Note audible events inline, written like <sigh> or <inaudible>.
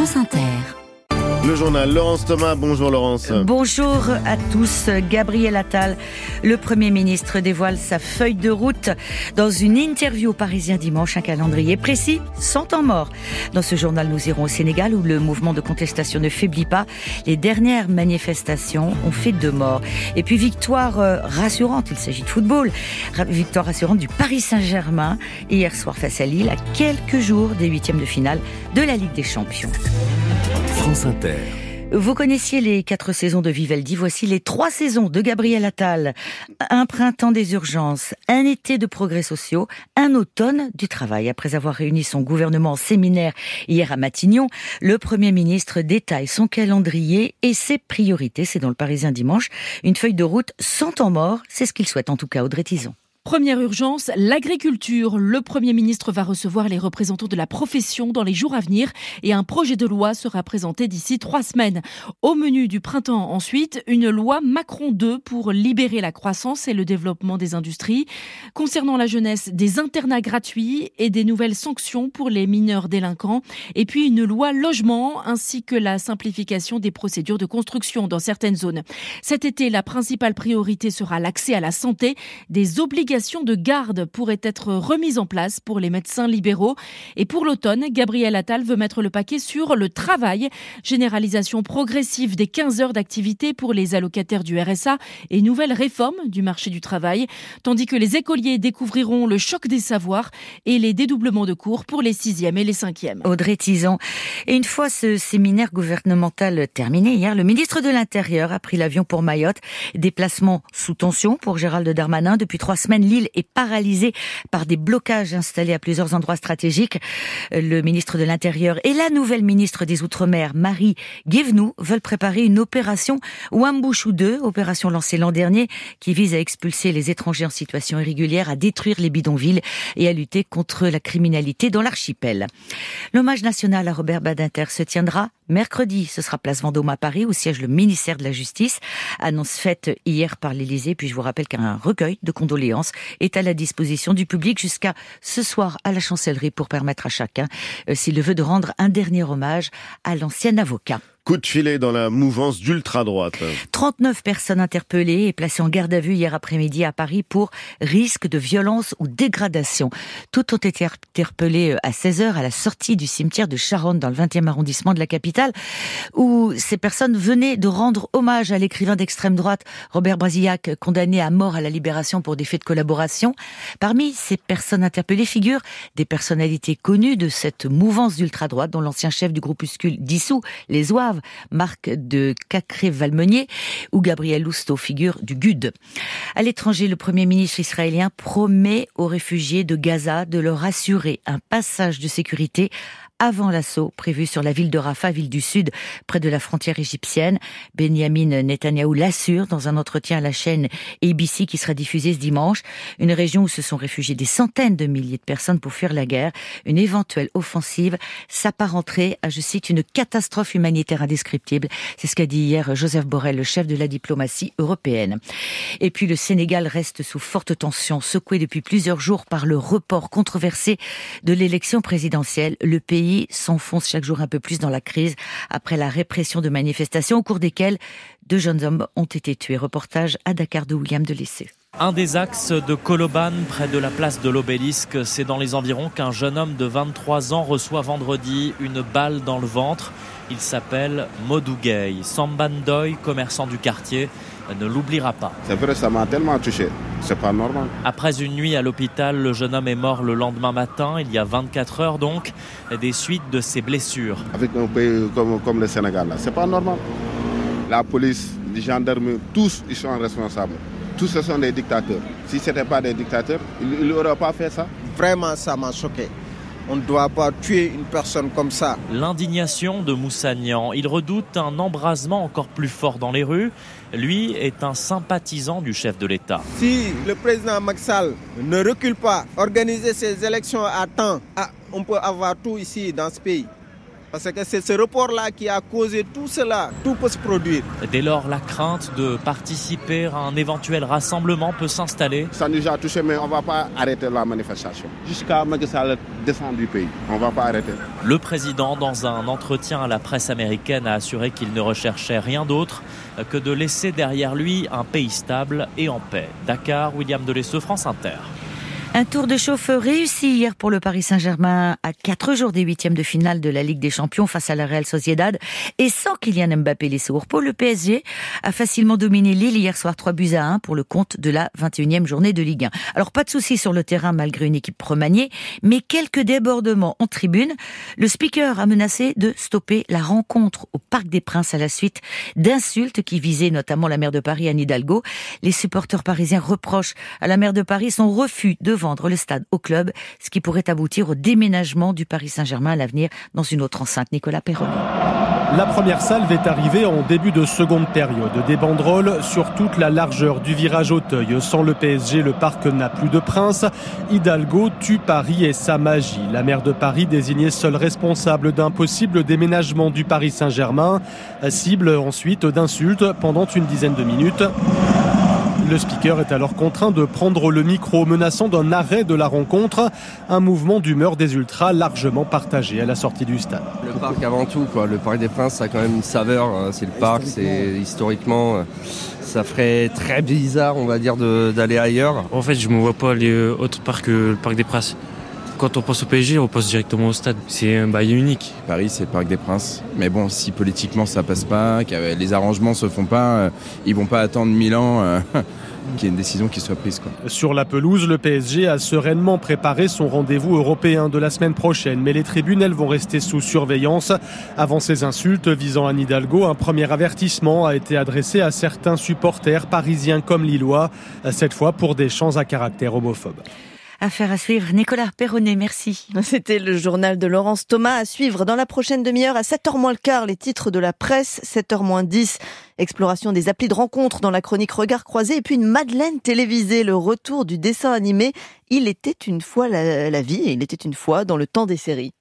France Inter. Le journal Laurence Thomas, bonjour Laurence. Bonjour à tous. Gabriel Attal, le Premier ministre, dévoile sa feuille de route dans une interview au Parisien dimanche, un calendrier précis, sans temps mort. Dans ce journal, nous irons au Sénégal où le mouvement de contestation ne faiblit pas. Les dernières manifestations ont fait deux morts. Et puis victoire euh, rassurante, il s'agit de football, victoire rassurante du Paris Saint-Germain hier soir face à Lille, à quelques jours des huitièmes de finale de la Ligue des Champions. Vous connaissiez les quatre saisons de Vivaldi, voici les trois saisons de Gabriel Attal. Un printemps des urgences, un été de progrès sociaux, un automne du travail. Après avoir réuni son gouvernement en séminaire hier à Matignon, le Premier ministre détaille son calendrier et ses priorités. C'est dans le Parisien dimanche. Une feuille de route sans temps mort, c'est ce qu'il souhaite en tout cas Audrey Tison. Première urgence, l'agriculture. Le Premier ministre va recevoir les représentants de la profession dans les jours à venir et un projet de loi sera présenté d'ici trois semaines. Au menu du printemps ensuite, une loi Macron 2 pour libérer la croissance et le développement des industries. Concernant la jeunesse, des internats gratuits et des nouvelles sanctions pour les mineurs délinquants. Et puis une loi logement ainsi que la simplification des procédures de construction dans certaines zones. Cet été, la principale priorité sera l'accès à la santé, des obligations de garde pourrait être remise en place pour les médecins libéraux. Et pour l'automne, Gabriel Attal veut mettre le paquet sur le travail. Généralisation progressive des 15 heures d'activité pour les allocataires du RSA et nouvelle réforme du marché du travail. Tandis que les écoliers découvriront le choc des savoirs et les dédoublements de cours pour les 6e et les 5e. Audrey Tison. Et une fois ce séminaire gouvernemental terminé hier, le ministre de l'Intérieur a pris l'avion pour Mayotte. Déplacement sous tension pour Gérald Darmanin depuis trois semaines l'île est paralysée par des blocages installés à plusieurs endroits stratégiques. Le ministre de l'Intérieur et la nouvelle ministre des Outre-mer, Marie Guévenoux, veulent préparer une opération Wambouchou 2, opération lancée l'an dernier, qui vise à expulser les étrangers en situation irrégulière, à détruire les bidonvilles et à lutter contre la criminalité dans l'archipel. L'hommage national à Robert Badinter se tiendra mercredi. Ce sera place Vendôme à Paris, où siège le ministère de la Justice. Annonce faite hier par l'Élysée. Puis je vous rappelle qu'un recueil de condoléances est à la disposition du public jusqu'à ce soir à la chancellerie pour permettre à chacun, euh, s'il le veut, de rendre un dernier hommage à l'ancien avocat. Coup de filet dans la mouvance d'ultra-droite. 39 personnes interpellées et placées en garde à vue hier après-midi à Paris pour risque de violence ou dégradation. Toutes ont été interpellées euh, à 16h à la sortie du cimetière de Charonne dans le 20e arrondissement de la capitale où ces personnes venaient de rendre hommage à l'écrivain d'extrême droite Robert Brasillac condamné à mort à la libération pour des faits de collaboration. Parmi ces personnes interpellées figurent des personnalités connues de cette mouvance d'ultra-droite dont l'ancien chef du groupuscule dissous, les Marque de Cacré-Valmenier, où Gabriel Lousteau figure du GUD. À l'étranger, le Premier ministre israélien promet aux réfugiés de Gaza de leur assurer un passage de sécurité avant l'assaut prévu sur la ville de Rafah, ville du Sud, près de la frontière égyptienne. Benjamin Netanyahou l'assure dans un entretien à la chaîne ABC qui sera diffusée ce dimanche. Une région où se sont réfugiés des centaines de milliers de personnes pour fuir la guerre. Une éventuelle offensive s'apparenterait à, je cite, une catastrophe humanitaire indescriptible. C'est ce qu'a dit hier Joseph Borrell, le chef de la diplomatie européenne. Et puis le Sénégal reste sous forte tension, secoué depuis plusieurs jours par le report controversé de l'élection présidentielle. Le pays s'enfonce chaque jour un peu plus dans la crise après la répression de manifestations au cours desquelles deux jeunes hommes ont été tués. Reportage à Dakar de William de Lessé. Un des axes de Koloban, près de la place de l'obélisque, c'est dans les environs qu'un jeune homme de 23 ans reçoit vendredi une balle dans le ventre. Il s'appelle Modou Gay. Sambandoy, commerçant du quartier, ne l'oubliera pas. C'est vrai, ça m'a tellement touché. C'est pas normal. Après une nuit à l'hôpital, le jeune homme est mort le lendemain matin, il y a 24 heures donc, des suites de ses blessures. Avec un pays comme, comme le Sénégal, là, c'est pas normal. La police, les gendarmes, tous, ils sont responsables. Tous ce sont des dictateurs. Si ce n'étaient pas des dictateurs, ils n'auraient pas fait ça. Vraiment, ça m'a choqué. On ne doit pas tuer une personne comme ça. L'indignation de Moussagnan. Il redoute un embrasement encore plus fort dans les rues. Lui est un sympathisant du chef de l'État. Si le président Maxal ne recule pas, organiser ses élections à temps, ah, on peut avoir tout ici dans ce pays. Parce que c'est ce report-là qui a causé tout cela. Tout peut se produire. Dès lors, la crainte de participer à un éventuel rassemblement peut s'installer. Ça nous a touché, mais on ne va pas arrêter la manifestation. Jusqu'à Macky Sall descend du pays. On ne va pas arrêter. Le président, dans un entretien à la presse américaine, a assuré qu'il ne recherchait rien d'autre que de laisser derrière lui un pays stable et en paix. Dakar, William Delesseux, France Inter. Un tour de chauffe réussi hier pour le Paris Saint-Germain à quatre jours des huitièmes de finale de la Ligue des Champions face à la Real Sociedad. Et sans Kylian Mbappé laissé au repos, le PSG a facilement dominé Lille hier soir 3 buts à 1 pour le compte de la 21e journée de Ligue 1. Alors pas de soucis sur le terrain malgré une équipe remaniée, mais quelques débordements en tribune. Le speaker a menacé de stopper la rencontre au Parc des Princes à la suite d'insultes qui visaient notamment la maire de Paris, Anne Hidalgo. Les supporters parisiens reprochent à la maire de Paris son refus de vendre le stade au club, ce qui pourrait aboutir au déménagement du Paris Saint-Germain à l'avenir dans une autre enceinte. Nicolas Perron. La première salve est arrivée en début de seconde période. Des banderoles sur toute la largeur du virage Auteuil. Sans le PSG, le parc n'a plus de prince. Hidalgo tue Paris et sa magie. La maire de Paris désignée seule responsable d'un possible déménagement du Paris Saint-Germain. Cible ensuite d'insultes pendant une dizaine de minutes. Le speaker est alors contraint de prendre le micro, menaçant d'un arrêt de la rencontre, un mouvement d'humeur des ultras largement partagé à la sortie du stade. Le parc avant tout, quoi. le Parc des Princes, ça a quand même une saveur. Hein. C'est le parc, c'est historiquement, euh, ça ferait très bizarre, on va dire, d'aller ailleurs. En fait, je ne me vois pas aller autre part que le Parc des Princes. Quand on pense au PSG, on pense directement au stade. C'est un bail unique. Paris, c'est le Parc des Princes. Mais bon, si politiquement ça passe pas, que les arrangements se font pas, euh, ils vont pas attendre mille ans. Euh, <laughs> qu'il y ait une décision qui soit prise. Quoi. Sur la pelouse, le PSG a sereinement préparé son rendez-vous européen de la semaine prochaine, mais les tribunes, elles, vont rester sous surveillance. Avant ces insultes visant Anne Hidalgo, un premier avertissement a été adressé à certains supporters parisiens comme lillois, cette fois pour des chants à caractère homophobe. Affaire à suivre. Nicolas Perronnet, merci. C'était le journal de Laurence Thomas à suivre dans la prochaine demi-heure à 7h moins le quart, les titres de la presse, 7h moins 10. Exploration des applis de rencontre dans la chronique Regard croisé et puis une Madeleine télévisée, le retour du dessin animé. Il était une fois la, la vie il était une fois dans le temps des séries.